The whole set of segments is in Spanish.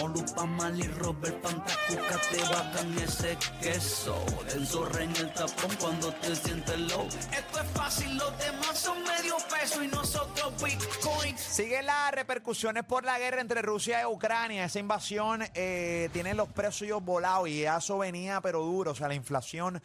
Molu Pamal y Robert Fantacuca te bajan ese queso. El zorro en el tapón cuando te sientes low. Esto es fácil, los demás son medio peso y nosotros Bitcoin. Siguen las repercusiones por la guerra entre Rusia y Ucrania. Esa invasión eh, tiene los precios volados y eso venía pero duro. O sea, la inflación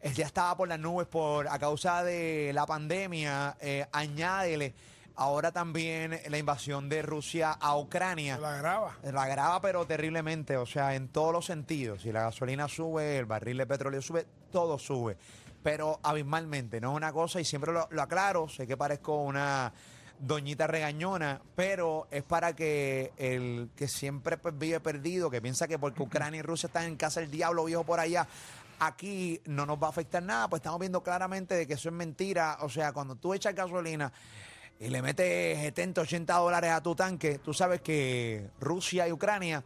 eh, ya estaba por las nubes por a causa de la pandemia. Eh, añádele ahora también la invasión de Rusia a Ucrania. La graba. La agrava, pero terriblemente, o sea, en todos los sentidos. Si la gasolina sube, el barril de petróleo sube, todo sube. Pero abismalmente, no es una cosa, y siempre lo, lo aclaro, sé que parezco una doñita regañona, pero es para que el que siempre pues, vive perdido, que piensa que porque Ucrania y Rusia están en casa del diablo viejo por allá, aquí no nos va a afectar nada, pues estamos viendo claramente de que eso es mentira. O sea, cuando tú echas gasolina y le metes 70, 80 dólares a tu tanque, tú sabes que Rusia y Ucrania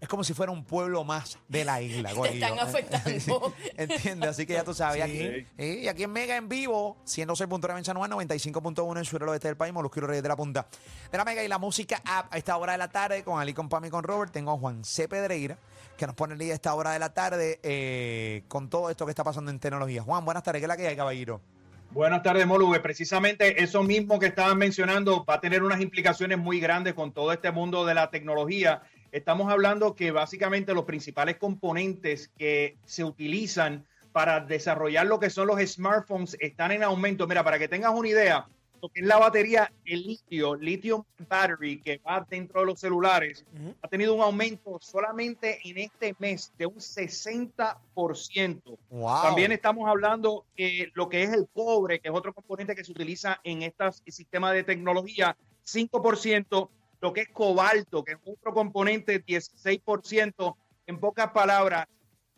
es como si fuera un pueblo más de la isla. Te están afectando. ¿Entiendes? Así que ya tú sabes. Sí. Aquí, y aquí en Mega en vivo, 106.9 en San Juan, 95.1 en Sur Oeste del país, Molusquero Reyes de la Punta de la Mega y la música app a esta hora de la tarde con Ali, con Pam y con Robert. Tengo a Juan C. Pedreira que nos pone el día a esta hora de la tarde eh, con todo esto que está pasando en tecnología. Juan, buenas tardes. ¿Qué es la que hay, caballero? Buenas tardes, Molu. Precisamente eso mismo que estaban mencionando va a tener unas implicaciones muy grandes con todo este mundo de la tecnología. Estamos hablando que básicamente los principales componentes que se utilizan para desarrollar lo que son los smartphones están en aumento. Mira, para que tengas una idea, lo que es la batería, el litio, lithium battery que va dentro de los celulares, ha tenido un aumento solamente en este mes de un 60%. Wow. También estamos hablando que lo que es el cobre, que es otro componente que se utiliza en estos sistemas de tecnología, 5%, lo que es cobalto, que es otro componente, 16%. En pocas palabras,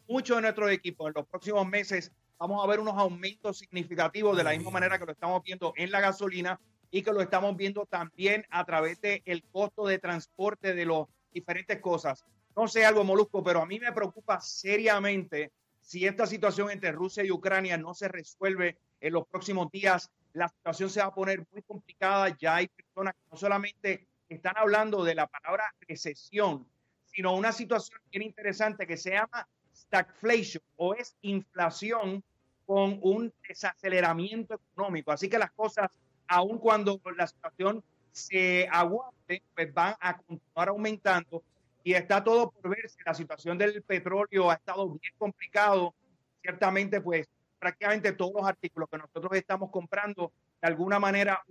muchos de nuestros equipos en los próximos meses vamos a ver unos aumentos significativos de la misma manera que lo estamos viendo en la gasolina y que lo estamos viendo también a través del el costo de transporte de las diferentes cosas. No sé algo, Molusco, pero a mí me preocupa seriamente si esta situación entre Rusia y Ucrania no se resuelve en los próximos días. La situación se va a poner muy complicada. Ya hay personas que no solamente están hablando de la palabra recesión, sino una situación bien interesante que se llama stagflation o es inflación con un desaceleramiento económico. Así que las cosas, aun cuando la situación se aguante, pues van a continuar aumentando y está todo por verse. La situación del petróleo ha estado bien complicado. Ciertamente, pues prácticamente todos los artículos que nosotros estamos comprando, de alguna manera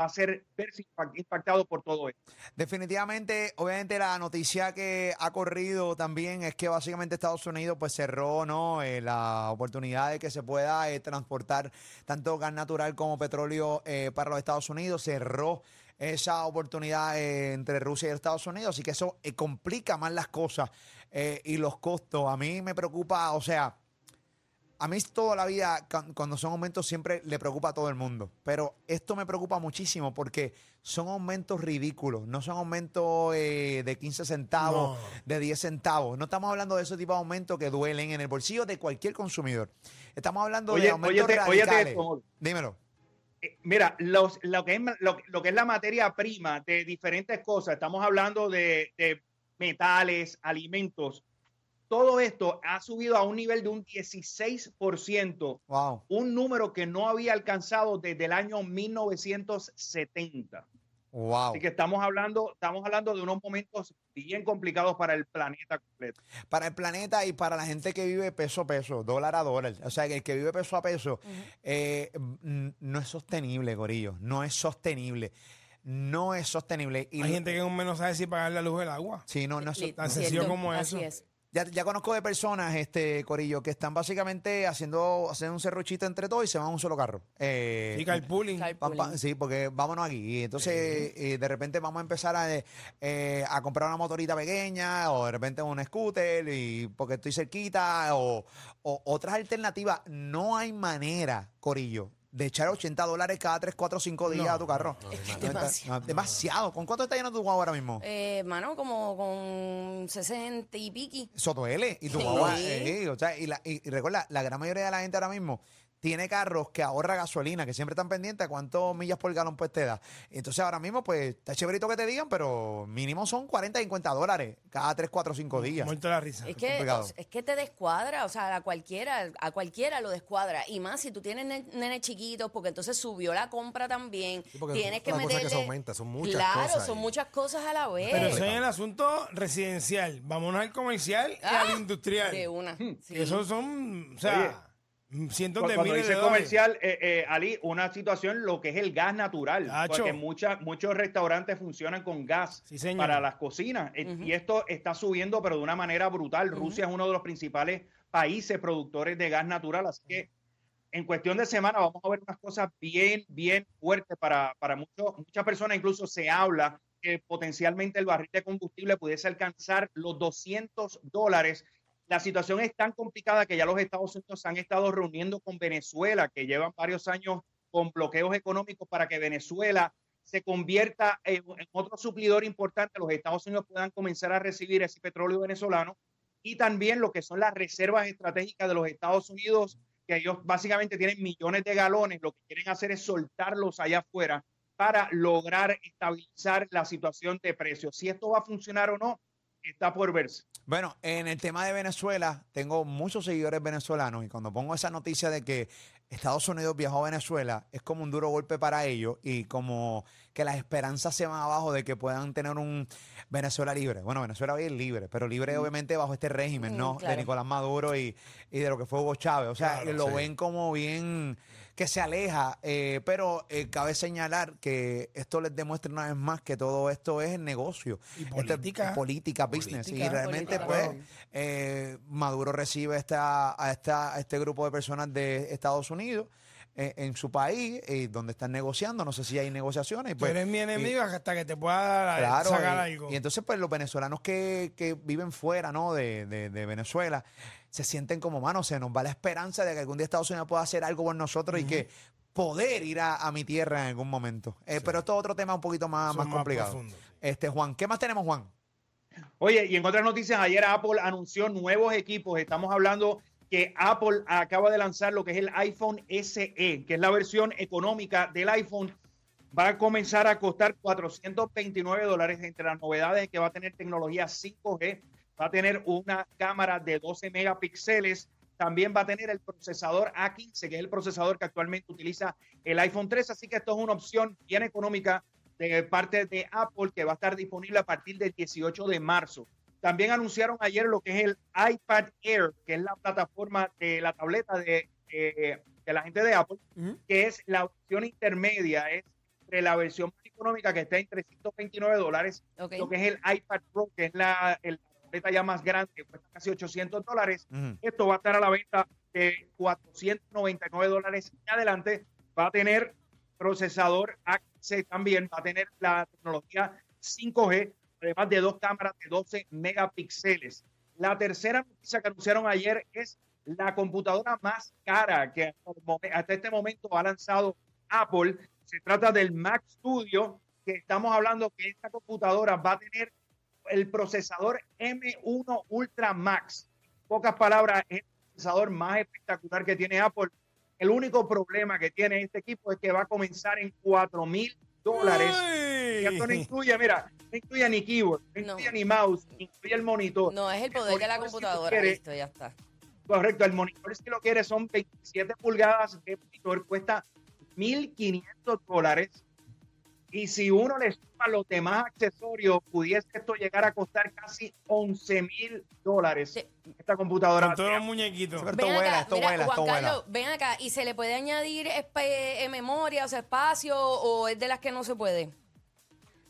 va a ser impactado por todo esto. Definitivamente, obviamente la noticia que ha corrido también es que básicamente Estados Unidos pues cerró no Eh, la oportunidad de que se pueda eh, transportar tanto gas natural como petróleo eh, para los Estados Unidos, cerró esa oportunidad eh, entre Rusia y Estados Unidos, así que eso complica más las cosas y los costos. A mí me preocupa, o sea, a mí toda la vida, cu- cuando son aumentos, siempre le preocupa a todo el mundo. Pero esto me preocupa muchísimo porque son aumentos ridículos. No son aumentos eh, de 15 centavos, No. de 10 centavos. No estamos hablando de ese tipo de aumentos que duelen en el bolsillo de cualquier consumidor. Estamos hablando de aumentos óyete- óyete radicales. Molo. Dímelo. Eh, Mira, los, lo, que es, lo, lo que es la materia prima de diferentes cosas, estamos hablando de, de metales, alimentos, todo esto ha subido a un nivel de un 16%, Wow. un número que no había alcanzado desde el año 1970. Wow. Así que estamos hablando, estamos hablando de unos momentos bien complicados para el planeta completo. Para el planeta y para la gente que vive peso a peso, dólar a dólar. O sea, que el que vive peso a peso eh, mm, no es sostenible, Gorillo. No es sostenible. No es sostenible. Y Hay gente que aún menos sabe si pagar la luz o el agua. Sí, no, no es tan sencillo como así eso. es. Ya, ya conozco de personas, este Corillo, que están básicamente haciendo, haciendo un serruchito entre todos y se van a un solo carro. Eh, Y carpooling. Sí, porque vámonos aquí. Y entonces, eh, de repente vamos a empezar a, eh, a comprar una motorita pequeña o de repente un scooter y porque estoy cerquita o, o otras alternativas. No hay manera, Corillo, de echar 80 dólares cada 3, 4, 5 días a tu carro. demasiado. No, demasiado. ¿Con cuánto está lleno tu guagua ahora mismo? Eh, mano, como con 60 y piqui. Eso duele. Y tu Sí. guagua, eh, o sea, y, la- y- y recuerda, la gran mayoría de la gente ahora mismo tiene carros que ahorra gasolina, que siempre están pendientes a cuántos millas por galón pues te da. Entonces ahora mismo, pues, está chéverito que te digan, pero mínimo son 40, 50 dólares cada 3, 4, 5 días. Muerto la risa. Es que, es que te descuadra, o sea, a cualquiera, a cualquiera lo descuadra. Y más si tú tienes ne- nenes chiquitos, porque entonces subió la compra también. Sí, porque tienes es que una cosa que meterle. se aumenta, son muchas claro, cosas son ahí. muchas cosas a la vez. Pero eso es el asunto residencial. Vámonos al comercial y Ah, al industrial. De una. Y sí. esos son, o sea, cientos Cu- de Cuando miles dice de comercial, eh, eh, Ali, una situación, lo que es el gas natural. Porque mucha- muchos restaurantes funcionan con gas Sí, señor. para las cocinas. Eh, Y esto está subiendo, pero de una manera brutal. Rusia es uno de los principales países productores de gas natural. Así que en cuestión de semana vamos a ver unas cosas bien, bien fuertes para, para muchos, muchas personas. Incluso se habla que potencialmente el barril de combustible pudiese alcanzar los 200 dólares. La situación es tan complicada que ya los Estados Unidos han estado reuniendo con Venezuela, que llevan varios años con bloqueos económicos para que Venezuela se convierta en otro suplidor importante, los Estados Unidos puedan comenzar a recibir ese petróleo venezolano y también lo que son las reservas estratégicas de los Estados Unidos, que ellos básicamente tienen millones de galones, lo que quieren hacer es soltarlos allá afuera para lograr estabilizar la situación de precios. Si esto va a funcionar o no, está por verse. Bueno, en el tema de Venezuela, tengo muchos seguidores venezolanos y cuando pongo esa noticia de que Estados Unidos viajó a Venezuela, es como un duro golpe para ellos y como que las esperanzas se van abajo de que puedan tener un Venezuela libre. Bueno, Venezuela hoy es libre, pero libre obviamente bajo este régimen, Mm, ¿no? claro. De Nicolás Maduro y, y de lo que fue Hugo Chávez. O sea, Claro, lo sí. ven como bien que se aleja, eh, pero eh, cabe señalar que esto les demuestra una vez más que todo esto es el negocio. Y Esto es política. política, business. Política. y realmente, Política, pues, claro. eh, Maduro recibe esta, a, esta, a este grupo de personas de Estados Unidos eh, en su país, eh, donde están negociando. No sé si hay negociaciones. Tú Pues, eres mi y- enemigo hasta que te pueda Claro, sacar y, algo. y entonces pues los venezolanos que, que viven fuera ¿no? de, de- de Venezuela se sienten como, mano, se nos va la esperanza de que algún día Estados Unidos pueda hacer algo por nosotros y que poder ir a, a mi tierra en algún momento. Eh, Pero esto es otro tema un poquito más, más más complicado. Este, Juan, ¿qué más tenemos, Juan? Oye, y en otras noticias, ayer Apple anunció nuevos equipos. Estamos hablando que Apple acaba de lanzar lo que es el iPhone SE, que es la versión económica del iPhone. Va a comenzar a costar 429 dólares. Entre las novedades que va a tener tecnología 5G, va a tener una cámara de 12 megapíxeles. También va a tener el procesador A15, que es el procesador que actualmente utiliza el iPhone 3. Así que esto es una opción bien económica de parte de Apple que va a estar disponible a partir del 18 de marzo. También anunciaron ayer lo que es el iPad Air, que es la plataforma de la tableta de, eh, de la gente de Apple, Ujú. que es la opción intermedia, es entre la versión más económica que está en 329 dólares, Ok. lo que es el iPad Pro, que es la, el- la tableta ya más grande, que cuesta casi 800 dólares. Ujú. Esto va a estar a la venta de 499 dólares en adelante. Va a tener procesador A15 también, va a tener la tecnología 5G, además de dos cámaras de 12 megapíxeles. La tercera noticia que anunciaron ayer es la computadora más cara que hasta, este momento ha lanzado Apple. Se trata del Mac Studio, que estamos hablando que esta computadora va a tener el procesador M1 Ultra Max. En pocas palabras, es el procesador más espectacular que tiene Apple. El único problema que tiene este equipo es que va a comenzar en 4 mil dólares. Y esto no Uy. incluye, mira, no incluye ni keyboard, no No. incluye ni mouse, ni incluye el monitor. No, es el poder de la monitor, si computadora. quieres, Listo, ya está. Correcto, el monitor si lo quieres son 27 pulgadas de monitor, cuesta 1.500 dólares. Y si uno le suma los demás accesorios, pudiese esto llegar a costar casi 11 mil dólares. Sí. Esta computadora. Con todos los muñequitos. Esto Ven vuela, acá, esto mira, vuela, Juan esto vuela. Carlos, ven acá. ¿Y se le puede añadir eh, memoria, o sea, espacio, o es de las que no se puede?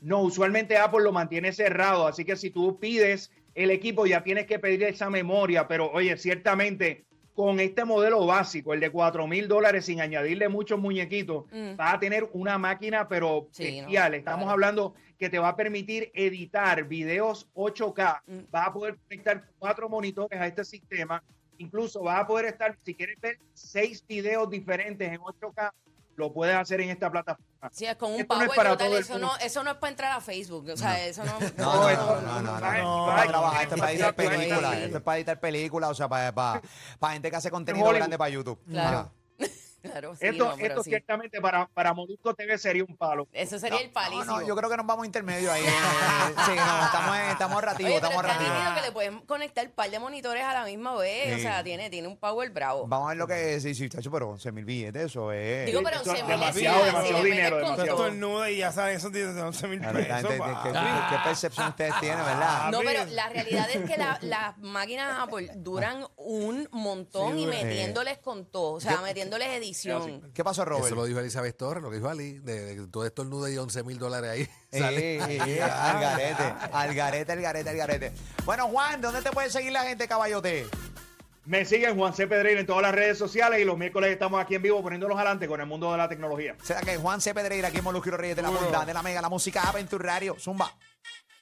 No, usualmente Apple lo mantiene cerrado, así que si tú pides el equipo ya tienes que pedir esa memoria, pero oye, ciertamente con este modelo básico, el de 4 mil dólares sin añadirle muchos muñequitos, Mm. vas a tener una máquina pero Sí, no, bestial. Estamos claro. hablando que te va a permitir editar videos 8K, Mm. vas a poder conectar cuatro monitores a este sistema, incluso vas a poder estar, si quieres ver seis videos diferentes en 8K, lo puedes hacer en esta plataforma. Sí, es con un Esto no es para todo eso, no, eso no es para entrar a Facebook. O sea, eso no. No, No, no, esto- no, no, trabajar, esto es para editar películas, esto es para editar películas, o sea, para, para, para gente que hace contenido grande para YouTube. Claro. Claro, sí, esto no, esto sí. ciertamente para, para Molusco TV sería un palo. Eso sería el No, palísimo. no, yo creo que nos vamos a intermedio ahí. sí, no, estamos, estamos rativos, Oye, estamos nítido que le pueden conectar un par de monitores a la misma vez. O Sí. sea, tiene, tiene un power bravo. Vamos a ver lo que es. Sí, sí, chacho, pero 11 mil billetes, eso es. Digo, pero Eso es se me demasiado, demasiado dinero, demasiado. estornudas y ya saben esos 10 de 11 mil pesos. ¿qué, percepción ustedes tienen, verdad? No, Papi. pero la realidad es que la- las máquinas Apple duran un montón y metiéndoles con todo. O sea, metiéndoles edición. ¿Qué pasó, Robert? Eso lo dijo Elizabeth Torres, lo que dijo Ali, de, de todo esto el nudo y 11 mil dólares ahí. Eh, eh, al garete, al garete, al garete, al garete. Bueno, Juan, ¿dónde te puede seguir la gente, caballote? Me siguen Juan C. Pedreira en todas las redes sociales y los miércoles estamos aquí en vivo poniéndolos adelante con el mundo de la tecnología. Será que Juan C. Pedreira, aquí en los Reyes de la Punta, de la Mega, la música app en tu radio. Zumba.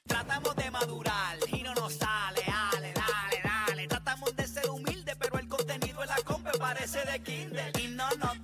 Tratamos de madurar y no nos sale, de Kindle y no nos